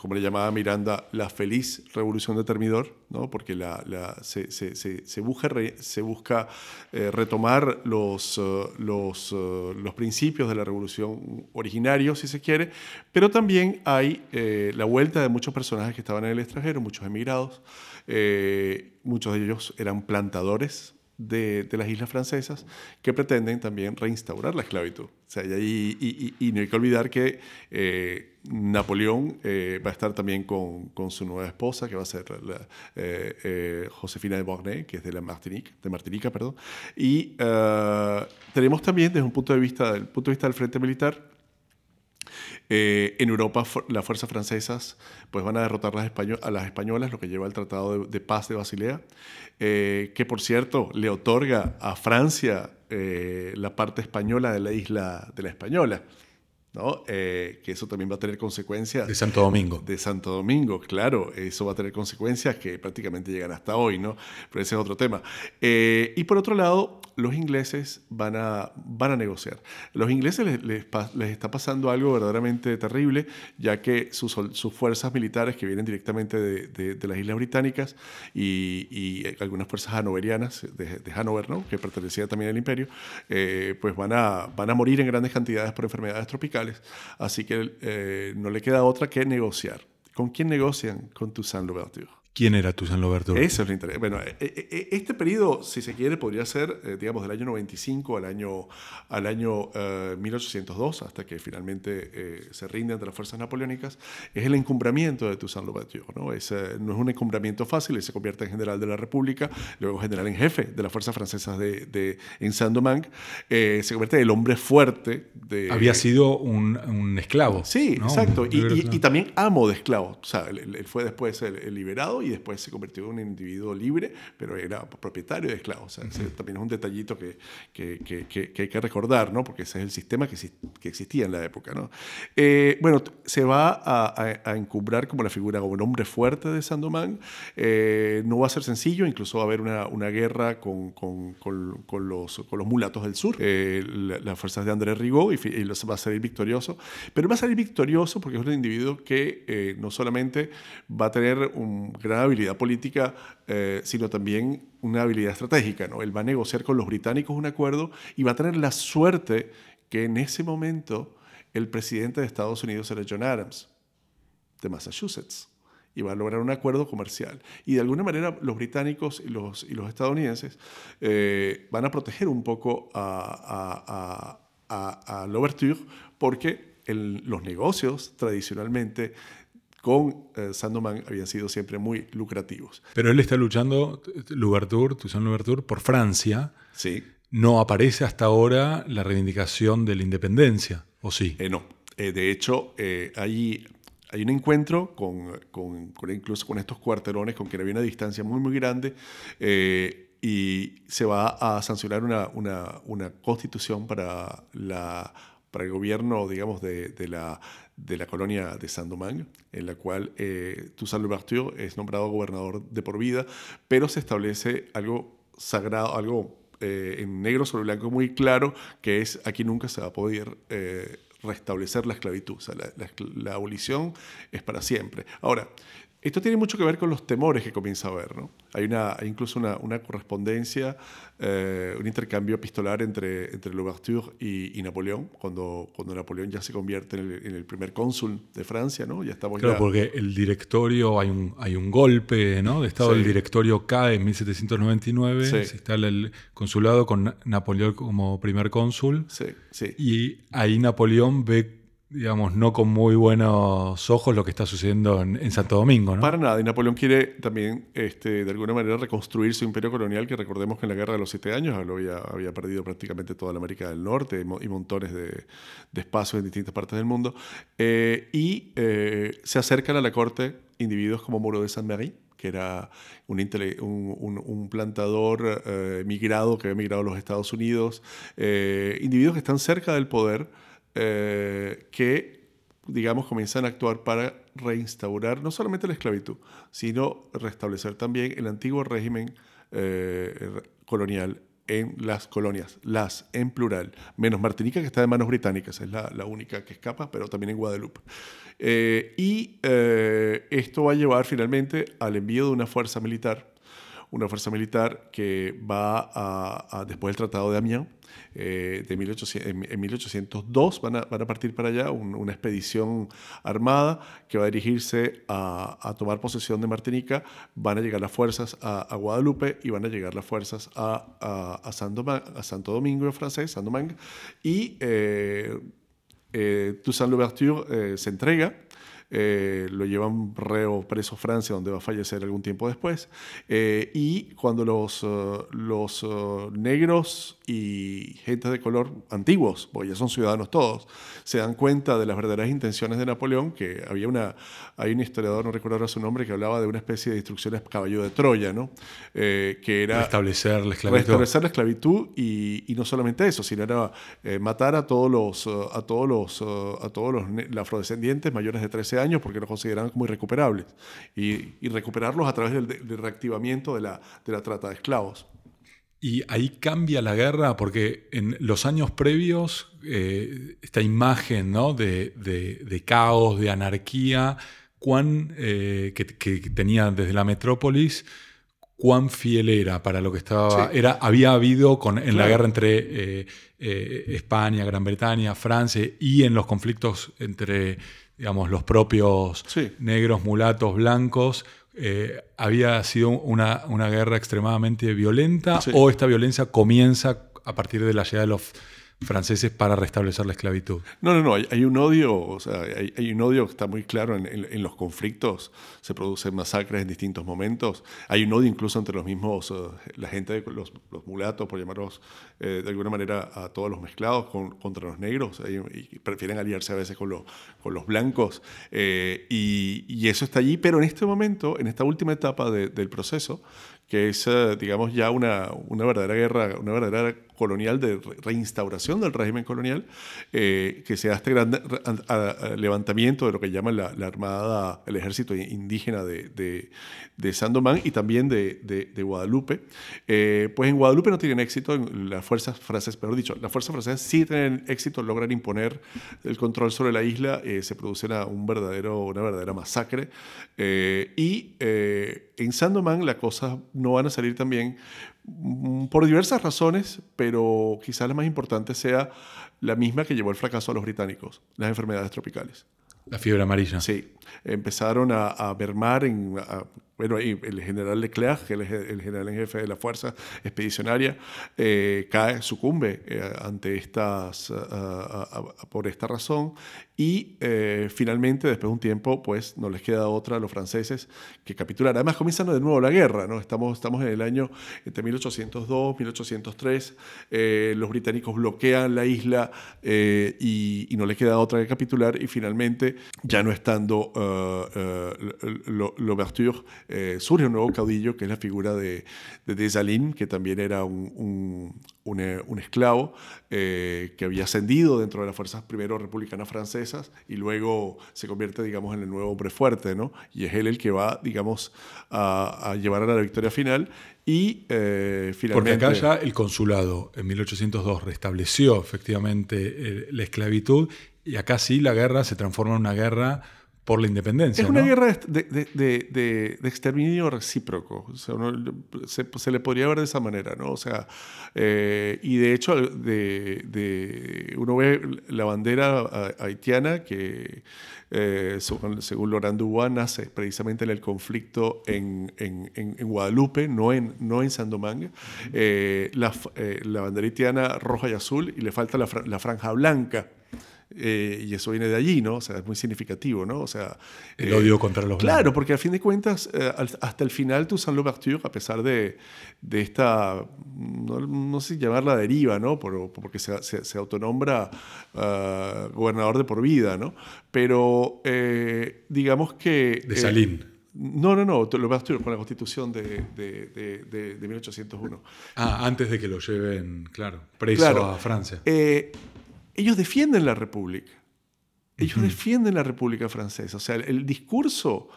como le llamaba Miranda, la feliz revolución de Termidor, ¿no? porque la, la, se, se, se, busca, se busca eh, retomar los, los, los, principios de la revolución originarios, si se quiere, pero también hay la vuelta de muchos personajes que estaban en el extranjero, muchos emigrados. Eh, muchos de ellos eran plantadores de, las islas francesas que pretenden también reinstaurar la esclavitud. y, no hay que olvidar que eh, Napoleón eh, va a estar también con, su nueva esposa, que va a ser Josefina de Bornay, que es de la Martinique, de Martinica, perdón. Y tenemos también, desde un punto de vista, del punto de vista del frente militar, eh, en Europa las fuerzas francesas pues, van a derrotar a las españolas, lo que lleva al Tratado de, Paz de Basilea, eh, que por cierto le otorga a Francia eh, la parte española de la isla de la Española. ¿No? que eso también va a tener consecuencias. De Santo Domingo. De Santo Domingo, claro. Eso va a tener consecuencias que prácticamente llegan hasta hoy, ¿no? Pero ese es otro tema. y por otro lado, los ingleses van a, van a negociar. los ingleses les, les, está pasando algo verdaderamente terrible, ya que sus, sus fuerzas militares que vienen directamente de, de, las Islas Británicas y, y, algunas fuerzas hanoverianas de, de Hanover, ¿no? que pertenecían también al imperio, eh, pues van a, van a morir en grandes cantidades por enfermedades tropicales. Así que eh, no le queda otra que negociar. ¿Con quién negocian? Con Toussaint Louverture. ¿Quién era Toussaint Louverture? Eso es lo interesante. Bueno, eh, eh, eh, este periodo, si se quiere, podría ser, digamos, del año 95 al año, al año 1802, hasta que finalmente se rinde ante las fuerzas napoleónicas. Es el encumbramiento de Toussaint Louverture. ¿no? Es, no es un encumbramiento fácil, él se convierte en general de la República, luego general en jefe de las fuerzas francesas de, de en Saint-Domingue. se convierte en el hombre fuerte. De, Había sido un, un esclavo. Sí, exacto. Y, y, también amo de esclavos. O sea, él, fue después el, liberado y después se convirtió en un individuo libre, pero era propietario de esclavos. también es un detallito que, que, que, que, hay que recordar, ¿no? porque ese es el sistema que, que existía en la época. ¿no? Eh, bueno, se va a, a, encumbrar como la figura, como un hombre fuerte de Sandomán. Eh, no va a ser sencillo, incluso va a haber una, una guerra con, con, con, los, con los mulatos del sur, eh, las fuerzas de Andrés Rigaud, y, y, va a salir victorioso. Pero va a salir victorioso porque es un individuo que no solamente va a tener una gran habilidad política, sino también una habilidad estratégica. ¿no? Él va a negociar con los británicos un acuerdo y va a tener la suerte que en ese momento el presidente de Estados Unidos era John Adams, de Massachusetts, y va a lograr un acuerdo comercial. Y de alguna manera los británicos y los, estadounidenses eh, van a proteger un poco a, a, a, porque los negocios tradicionalmente con eh, Sandoman habían sido siempre muy lucrativos. Pero él está luchando, Louverture, Toussaint Louverture, por Francia. Sí. No aparece hasta ahora la reivindicación de la independencia. ¿O sí? Eh, no. Eh, de hecho, eh, hay, hay un encuentro con, con, incluso con estos cuarterones, con quien había una distancia muy, muy grande, y se va a sancionar una, una, una constitución para, la, para el gobierno, digamos, de, de la de la colonia de Saint-Domingue, en la cual eh, Toussaint Louverture es nombrado gobernador de por vida, pero se establece algo sagrado, algo eh, en negro sobre blanco muy claro, que es aquí nunca se va a poder eh, restablecer la esclavitud. O sea, la, abolición es para siempre. Ahora, esto tiene mucho que ver con los temores que comienza a haber. ¿no? Hay, una, incluso una, correspondencia, eh, un intercambio epistolar entre, entre Louverture y, Napoleón, cuando, cuando Napoleón ya se convierte en el, primer cónsul de Francia. ¿no? Ya estamos claro, porque el directorio, hay un, hay un golpe ¿no? de Estado, el directorio cae en 1799, se instala el consulado con Napoleón como primer cónsul. Sí, sí. Y ahí Napoleón ve digamos, no con muy buenos ojos lo que está sucediendo en, Santo Domingo. ¿no? Para nada, y Napoleón quiere también, este, de alguna manera, reconstruir su imperio colonial, que recordemos que en la Guerra de los Siete Años había, había perdido prácticamente toda la América del Norte y montones de, de espacios en distintas partes del mundo. Eh, y eh, se acercan a la corte individuos como Muro de Saint-Marie, que era un, plantador eh, migrado que había migrado a los Estados Unidos, individuos que están cerca del poder, eh, que, digamos, comienzan a actuar para reinstaurar no solamente la esclavitud, sino restablecer también el antiguo régimen eh, colonial en las colonias, las en plural, menos Martinica que está en manos británicas, es la, la única que escapa, pero también en Guadalupe. Eh, y esto va a llevar finalmente al envío de una fuerza militar, una fuerza militar que va a, a después del Tratado de Amiens, eh, de 1800, en, 1802 van a, van a, partir para allá, una expedición armada que va a dirigirse a, a, tomar posesión de Martinica, van a llegar las fuerzas a, Guadalupe y van a llegar las fuerzas a, a, Santo Domingo francés, Saint Domingue, y eh, eh, Toussaint Louverture eh, se entrega eh, lo llevan reo preso a Francia, donde va a fallecer algún tiempo después. Eh, y cuando los, eh, los negros y gente de color antiguos, porque ya son ciudadanos todos, se dan cuenta de las verdaderas intenciones de Napoleón, que había una, hay un historiador, no recuerdo ahora su nombre, que hablaba de una especie de instrucciones caballo de Troya, ¿no? que era... Restablecer la esclavitud. Restablecer la esclavitud y, y no solamente eso, sino era matar a todos los, a todos los, a todos los afrodescendientes mayores de 13 años porque los consideraban como irrecuperables y, recuperarlos a través del, reactivamiento de la, de la trata de esclavos. Y ahí cambia la guerra porque en los años previos eh, esta imagen ¿no? de, de, caos, de anarquía, cuán, eh, que, tenía desde la metrópolis, cuán fiel era para lo que estaba. Era, había habido con, en la guerra entre eh, España, Gran Bretaña, Francia y en los conflictos entre digamos, los propios negros, mulatos, blancos, eh, había sido una, una, guerra extremadamente violenta o esta violencia comienza a partir de la llegada de los, franceses para restablecer la esclavitud. No, no, no, hay, un odio, o sea, hay, un odio que está muy claro en, los conflictos, se producen masacres en distintos momentos, hay un odio incluso entre los mismos, eh, la gente, los, los mulatos, por llamarlos eh, de alguna manera a todos los mezclados contra los negros, y prefieren aliarse a veces con, los, con los blancos, eh, y, eso está allí, pero en este momento, en esta última etapa del proceso, que es, digamos, ya una, una verdadera guerra, una verdadera colonial, de reinstauración del régimen colonial, eh, que se da este gran levantamiento de lo que llaman la, Armada, el ejército indígena de, de, de Sandomán y también de, de Guadalupe. Eh, pues en Guadalupe no tienen éxito, las fuerzas francesas, peor dicho, las fuerzas francesas sí tienen éxito, logran imponer el control sobre la isla, eh, se produce una, un verdadero, una verdadera masacre. y en Sandomán las cosas no van a salir tan bien Mm, por diversas razones, pero quizás la más importante sea la misma que llevó el fracaso a los británicos, las enfermedades tropicales. La fiebre amarilla. Sí, empezaron a, a mermar en, bueno, el general Leclerc, que es el general en jefe de la fuerza expedicionaria, eh, cae, sucumbe eh, ante estas, por esta razón y eh, finalmente, después de un tiempo, pues no les queda otra a los franceses que capitular. Además comienzan de nuevo la guerra, ¿no? Estamos, estamos en el año entre 1802, 1803, los británicos bloquean la isla y, y, no les queda otra que capitular y finalmente, ya no estando l'Ouverture, eh, surge un nuevo caudillo que es la figura de, de que también era un, un, eh, esclavo eh, que había ascendido dentro de las fuerzas primero republicanas francesas y luego se convierte, digamos, en el nuevo hombre fuerte, ¿no? Y es él el que va, digamos, a, llevar a la victoria final y finalmente... Porque acá ya el consulado en 1802 restableció efectivamente la esclavitud y acá sí la guerra se transforma en una guerra por la independencia. Es una guerra de, de, de, exterminio recíproco. se, le podría ver de esa manera, ¿no? O sea, eh, y de hecho, de, uno ve la bandera haitiana que, eh, según, Laurent Dubois, nace precisamente en el conflicto en, en, en Guadalupe, no en, no en Sandomán. Eh, la, la, bandera haitiana roja y azul, y le falta la, la franja blanca. Eh, y eso viene de allí, ¿no? O sea, es muy significativo, ¿no? O sea... El odio contra los Claro, porque al fin de cuentas, eh, hasta el final Toussaint Louverture, a pesar de, de esta, no, sé si llamarla deriva, ¿no? Por, porque se, se, autonombra ah, gobernador de por vida, ¿no? Pero digamos que... De Salín. No, no, no, Louverture con la constitución de, de, de, de, 1801. Ah, antes de que lo lleven, claro, preso a Francia. Eh, ellos defienden la República. Ellos defienden la República Francesa. O sea, el, discurso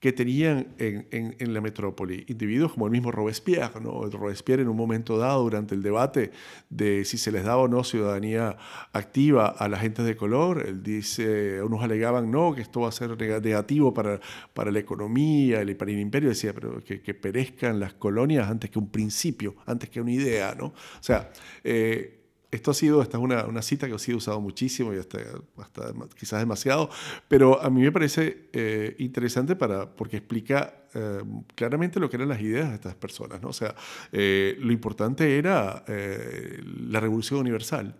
que tenían en, la metrópoli individuos como el mismo Robespierre. ¿no? Robespierre en un momento dado, durante el debate de si se les daba o no ciudadanía activa a la gente de color, él dice, unos alegaban no, que esto va a ser negativo para, para la economía y para el imperio, decía, pero que, perezcan las colonias antes que un principio, antes que una idea. ¿no? O sea, eh, esto ha sido, esta es una, una, cita que ha sido usado muchísimo y hasta, hasta quizás demasiado, pero a mí me parece eh, interesante para, porque explica eh, claramente lo que eran las ideas de estas personas. ¿no? O sea, eh, lo importante era la revolución universal.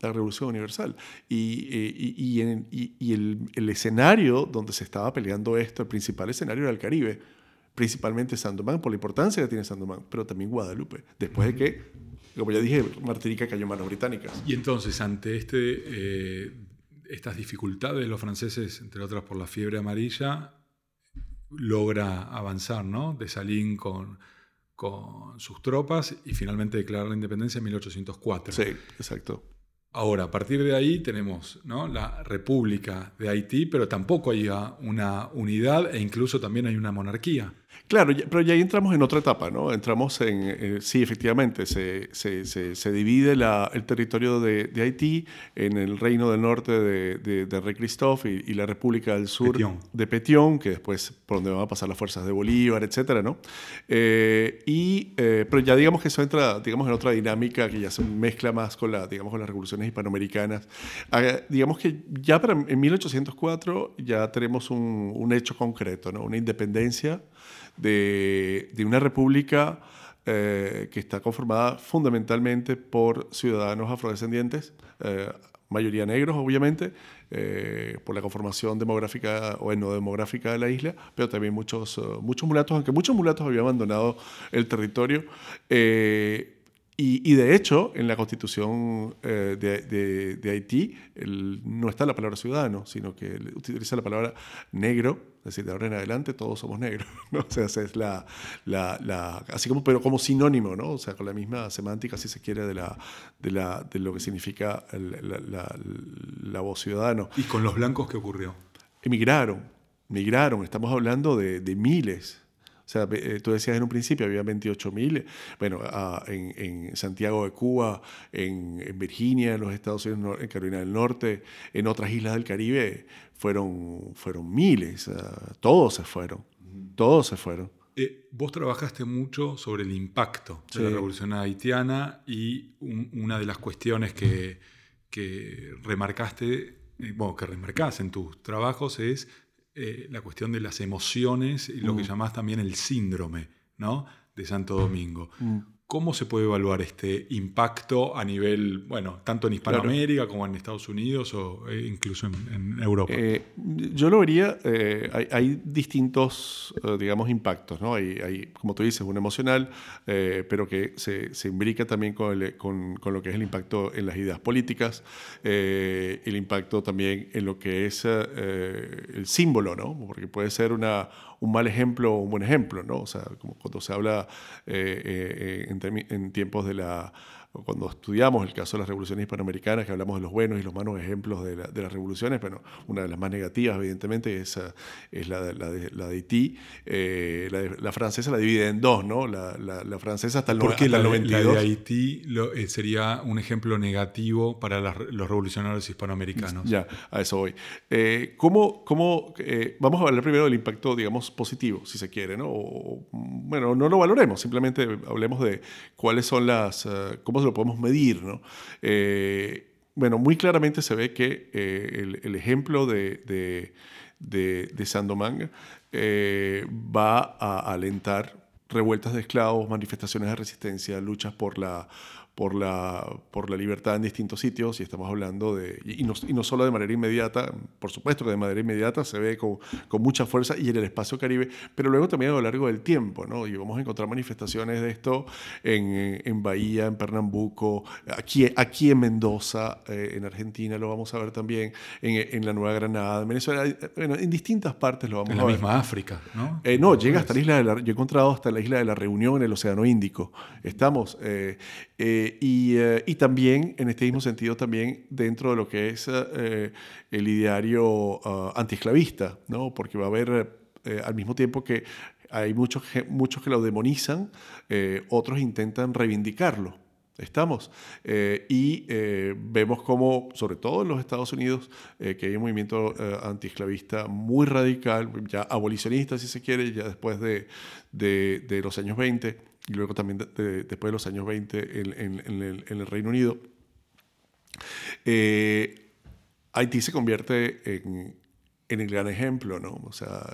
La revolución universal. Y, y, y, y el, el, escenario donde se estaba peleando esto, el principal escenario era el Caribe, principalmente Sandomán, por la importancia que tiene Sandomán, pero también Guadalupe, después de que como ya dije, Martinica cayó en manos británicas. Y entonces, ante este, eh, estas dificultades de los franceses, entre otras por la fiebre amarilla, logra avanzar, ¿no? De Salín con, con sus tropas y finalmente declarar la independencia en 1804. Sí, exacto. Ahora, a partir de ahí tenemos ¿no? la República de Haití, pero tampoco hay una unidad e incluso también hay una monarquía. Claro, pero ya ahí entramos en otra etapa, ¿no? Entramos en, eh, sí, efectivamente, se, se, se, divide la, el territorio de, de, Haití en el Reino del Norte de, de, de Rey Christophe y, la República del Sur de Petión, que después por donde van a pasar las fuerzas de Bolívar, etcétera, ¿no? Eh, y, eh, pero ya digamos que eso entra, digamos, en otra dinámica que ya se mezcla más con, la, digamos, con las revoluciones hispanoamericanas. Ah, digamos que ya para, en 1804 ya tenemos un, un hecho concreto, ¿no? Una independencia de, una república que está conformada fundamentalmente por ciudadanos afrodescendientes, mayoría negros obviamente, por la conformación demográfica o etnodemográfica de la isla, pero también muchos, muchos mulatos, aunque muchos mulatos habían abandonado el territorio. Y, de hecho, en la constitución eh, de, Haití no está la palabra ciudadano, sino que utiliza la palabra negro, es decir, de ahora en adelante todos somos negros, ¿no? O sea, es la, la, así como, pero como sinónimo, ¿no? O sea, con la misma semántica, si se quiere, de, la, de, la, de lo que significa la, voz ciudadano. ¿Y con los blancos qué ocurrió? Emigraron, migraron, estamos hablando de, de miles, sea, eh, tú decías en un principio, había 28.000, bueno, ah, en, Santiago de Cuba, en, Virginia, en los Estados Unidos, en Carolina del Norte, en otras islas del Caribe, fueron, fueron miles, todos se fueron, todos se fueron. Eh, vos trabajaste mucho sobre el impacto de la revolución haitiana y una de las cuestiones que, que remarcaste, eh, bueno, que remarcás en tus trabajos es eh, la cuestión de las emociones y lo que mm. llamás también el síndrome ¿no? de Santo Domingo. Mm. ¿Cómo se puede evaluar este impacto a nivel, bueno, tanto en Hispanoamérica como en Estados Unidos o eh, incluso en, Europa? Eh, yo lo vería, eh, hay, distintos, digamos, impactos, ¿no? Hay, hay, como tú dices, un emocional, pero que se, se imbrica también con, con, con, lo que es el impacto en las ideas políticas, el impacto también en lo que es el símbolo, ¿no? Porque puede ser una un mal ejemplo o un buen ejemplo, ¿no? O sea, como cuando se habla eh, eh, en, en tiempos de la cuando estudiamos el caso de las revoluciones hispanoamericanas, que hablamos de los buenos y los malos ejemplos de, las revoluciones, bueno, una de las más negativas, evidentemente, es, es la, de, la, de, la de Haití. Eh, la, francesa la divide en dos, ¿no? La, francesa hasta el, ¿Por qué la, 92. La de Haití eh, sería un ejemplo negativo para los revolucionarios hispanoamericanos. Ya, a eso voy. Eh, ¿cómo, cómo vamos a hablar primero del impacto, digamos, positivo, si se quiere, ¿no? bueno, no lo valoremos, simplemente hablemos de cuáles son las... cómo lo podemos medir. ¿no? Eh, bueno, muy claramente se ve que eh, el, ejemplo de, de, de, de eh, va a alentar revueltas de esclavos, manifestaciones de resistencia, luchas por la por la, por la libertad en distintos sitios y estamos hablando de, y no, y no, solo de manera inmediata, por supuesto que de manera inmediata se ve con, con, mucha fuerza y en el espacio caribe, pero luego también a lo largo del tiempo, ¿no? Y vamos a encontrar manifestaciones de esto en, en Bahía, en Pernambuco, aquí, aquí en Mendoza, eh, en Argentina lo vamos a ver también, en, en la Nueva Granada, en Venezuela, bueno, en distintas partes lo vamos a ver. En la misma África, ¿no? Eh, no, llega hasta la isla de la, yo he encontrado hasta la isla de la Reunión en el Océano Índico. Estamos... Eh, eh, eh, y, también, en este mismo sentido, también dentro de lo que es eh, el ideario uh, antiesclavista, ¿no? porque va a haber, al mismo tiempo que hay muchos, muchos que lo demonizan, otros intentan reivindicarlo. Estamos. y vemos como, sobre todo en los Estados Unidos, que hay un movimiento antiesclavista muy radical, ya abolicionista si se quiere, ya después de, de, de los años 20 y luego también después de los años 20 en, el, Reino Unido, eh, Haití se convierte en, el gran ejemplo, ¿no? O sea,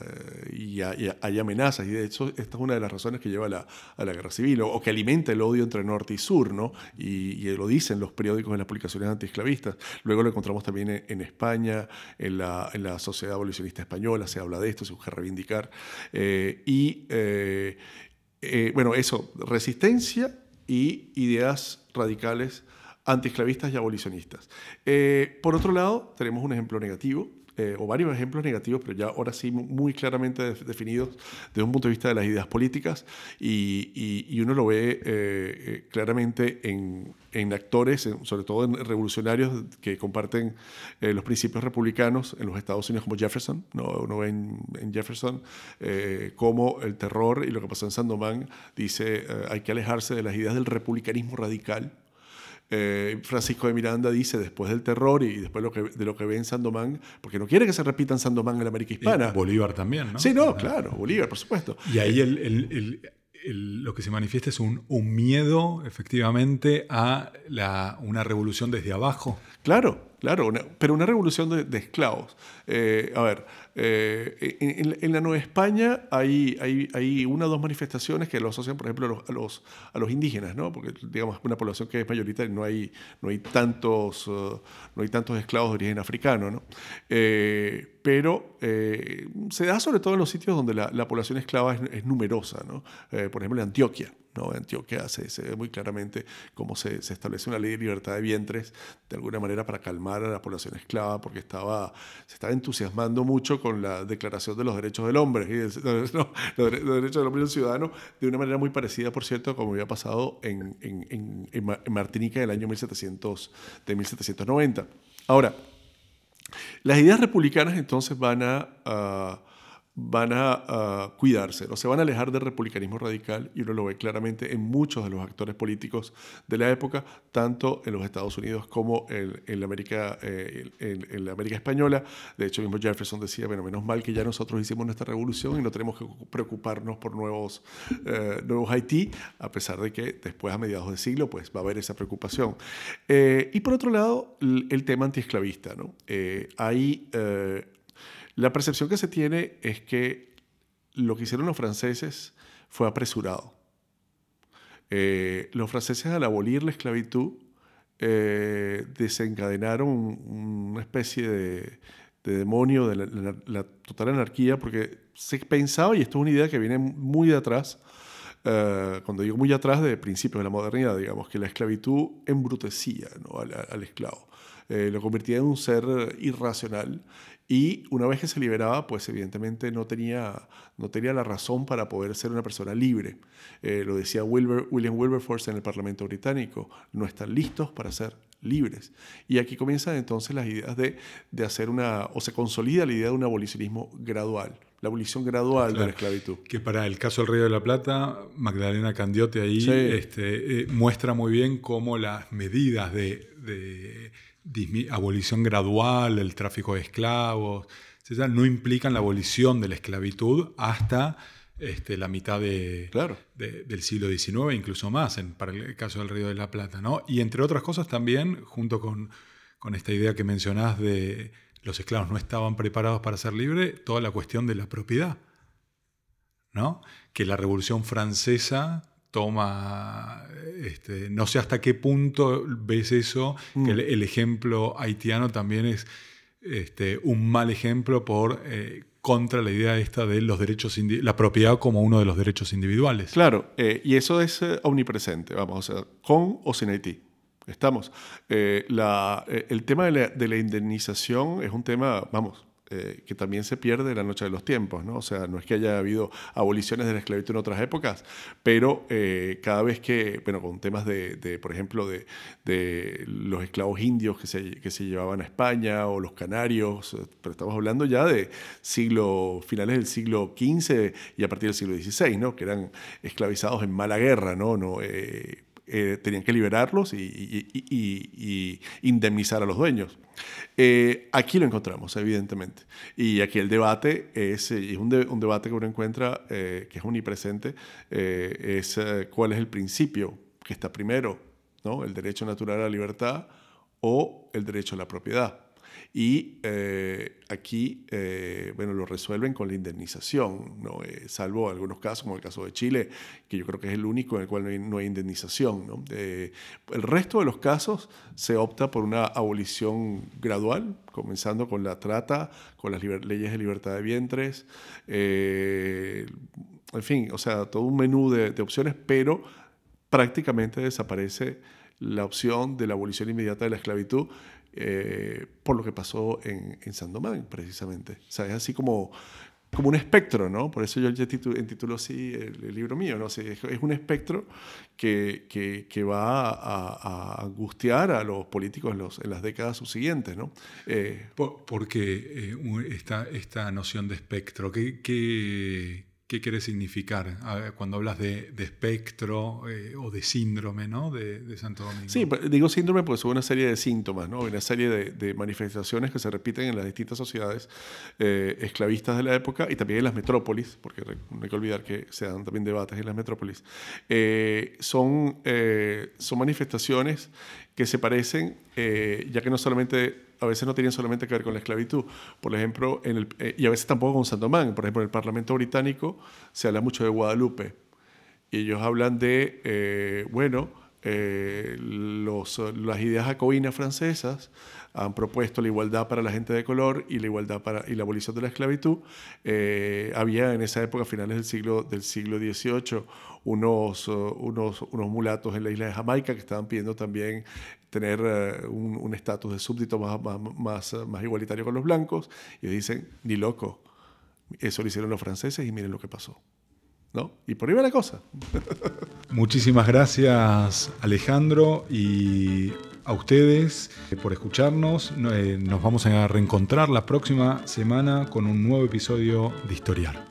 y, hay, amenazas, y de hecho esta es una de las razones que lleva a la, a la guerra civil, o, que alimenta el odio entre norte y sur, ¿no? Y, lo dicen los periódicos en las publicaciones antiesclavistas. Luego lo encontramos también en, España, en la, en la, Sociedad Abolicionista Española, se habla de esto, se busca reivindicar. Eh, y eh, eh, bueno, eso, resistencia y ideas radicales antiesclavistas y abolicionistas. Eh, por otro lado, tenemos un ejemplo negativo, eh, o varios ejemplos negativos, pero ya ahora sí muy claramente definidos desde un punto de vista de las ideas políticas, y, uno lo ve claramente en, en actores, sobre todo en revolucionarios que comparten eh, los principios republicanos en los Estados Unidos como Jefferson. ¿no? Uno ve en, Jefferson eh, como el terror y lo que pasó en Sandomán dice eh, hay que alejarse de las ideas del republicanismo radical. Francisco de Miranda dice después del terror y después lo que, de lo que ve en Sandomán, porque no quiere que se repita en Sandomán en la América Hispana. Bolívar también, ¿no? Sí, no, claro, Bolívar, por supuesto. Y ahí el lo que se manifiesta es un, miedo, efectivamente, a una revolución desde abajo. Claro, claro, pero una revolución de, esclavos. Eh, a ver, Eh, en, la Nueva España hay, una o dos manifestaciones que lo asocian, por ejemplo, a los, indígenas, ¿no? porque digamos es una población que es mayoritaria, no hay, no hay, tantos, tantos esclavos de origen africano. ¿no? Eh, pero eh, se da sobre todo en los sitios donde la, población esclava es, es numerosa, ¿no? por ejemplo en Antioquia. ¿No? Antioquia se, se, ve muy claramente cómo se, se, establece una ley de libertad de vientres, de alguna manera para calmar a la población esclava, porque estaba, se estaba entusiasmando mucho con la Declaración de los Derechos del Hombre, y los, Derechos del Hombre y del Ciudadano, de una manera muy parecida, por cierto, como había pasado en, en, en, Martinica en el año 1700, de 1790. Ahora, las ideas republicanas entonces van a van a, cuidarse, no se van a alejar del republicanismo radical y uno lo ve claramente en muchos de los actores políticos de la época, tanto en los Estados Unidos como en, la, América, eh, en, la América Española. De hecho, mismo Jefferson decía, bueno, menos mal que ya nosotros hicimos nuestra revolución y no tenemos que preocuparnos por nuevos, eh, nuevos Haití, a pesar de que después a mediados de siglo pues, va a haber esa preocupación. Eh, y por otro lado, el, el tema antiesclavista. ¿no? hay la percepción que se tiene es que lo que hicieron los franceses fue apresurado. Eh, los franceses al abolir la esclavitud eh, desencadenaron una especie de, demonio de la, total anarquía porque se pensaba, y esto es una idea que viene muy de atrás, eh, cuando digo muy atrás de principios de la modernidad, digamos, que la esclavitud embrutecía al, esclavo. lo convertía en un ser irracional y una vez que se liberaba, pues evidentemente no tenía, no tenía la razón para poder ser una persona libre. Eh, lo decía William Wilberforce en el Parlamento británico, no están listos para ser libres. Y aquí comienzan entonces las ideas de, de hacer una, o se consolida la idea de un abolicionismo gradual la abolición gradual de la esclavitud. Que para el caso del Río de la Plata, Magdalena Candiote ahí este, eh, muestra muy bien cómo las medidas de, de abolición gradual, el tráfico de esclavos, no implican la abolición de la esclavitud hasta este, la mitad de, del siglo XIX, incluso más, en, para el caso del Río de la Plata. ¿no? Y entre otras cosas también, junto con, con esta idea que mencionás de los esclavos no estaban preparados para ser libres, toda la cuestión de la propiedad. ¿no? Que la Revolución Francesa toma, este, no sé hasta qué punto ves eso, que mm. el, ejemplo haitiano también es este, un mal ejemplo por eh, contra la idea esta de los derechos, la propiedad como uno de los derechos individuales. Claro, eh, y eso es eh, omnipresente, vamos, o con o sin Haití. Estamos. La, el tema de la, de la indemnización es un tema, vamos, eh, que también se pierde en la noche de los tiempos, ¿no? O sea, no es que haya habido aboliciones de la esclavitud en otras épocas, pero eh, cada vez que, bueno, con temas de, por ejemplo, de, los esclavos indios que se, que se llevaban a España o los canarios, eh, pero estamos hablando ya de siglo, finales del siglo XV y a partir del siglo XVI, ¿no? Que eran esclavizados en mala guerra, ¿no? Tenían que liberarlos y, indemnizar a los dueños. Eh, aquí lo encontramos, evidentemente. Y aquí el debate es, y es un, debate que uno encuentra que es omnipresente, eh, es cuál es el principio que está primero, ¿no? el derecho natural a la libertad o el derecho a la propiedad. Y eh, aquí, eh, bueno, lo resuelven con la indemnización, ¿no? Eh, salvo algunos casos, como el caso de Chile, que yo creo que es el único en el cual no hay, indemnización. ¿no? el resto de los casos se opta por una abolición gradual, comenzando con la trata, con las leyes de libertad de vientres, en fin, o sea, todo un menú de, de opciones, pero prácticamente desaparece la opción de la abolición inmediata de la esclavitud eh, por lo que pasó en, en Sandomán, precisamente. O sea, es así como, como un espectro, ¿no? Por eso yo titulo, así el, libro mío, ¿no? es, un espectro que, que, que va a, angustiar a los políticos en, los, en las décadas subsiguientes, ¿no? Eh, ¿Por, qué eh, esta, esta noción de espectro? ¿Qué, qué, ¿Qué quiere significar cuando hablas de, espectro eh, o de síndrome ¿no? de, Santo Domingo? Sí, digo síndrome porque son una serie de síntomas, ¿no? una serie de, manifestaciones que se repiten en las distintas sociedades eh, esclavistas de la época y también en las metrópolis, porque no hay que olvidar que se dan también debates en las metrópolis. Eh, son, son manifestaciones que se parecen, ya que no solamente a veces no tenían solamente que ver con la esclavitud. Por ejemplo, en el, eh, y a veces tampoco con Sandomán. Por ejemplo, en el Parlamento británico se habla mucho de Guadalupe. Y ellos hablan de, eh, bueno, eh, los, las ideas jacobinas francesas han propuesto la igualdad para la gente de color y la igualdad para y la abolición de la esclavitud. Eh, había en esa época, a finales del siglo, del siglo XVIII, unos, uh, unos, unos mulatos en la isla de Jamaica que estaban pidiendo también tener uh, un estatus de súbdito más, más, más, uh, más igualitario con los blancos. Y dicen, ni loco, eso lo hicieron los franceses y miren lo que pasó. ¿No? Y por ahí va la cosa. Muchísimas gracias Alejandro y a ustedes por escucharnos. Eh, nos vamos a reencontrar la próxima semana con un nuevo episodio de Historiar.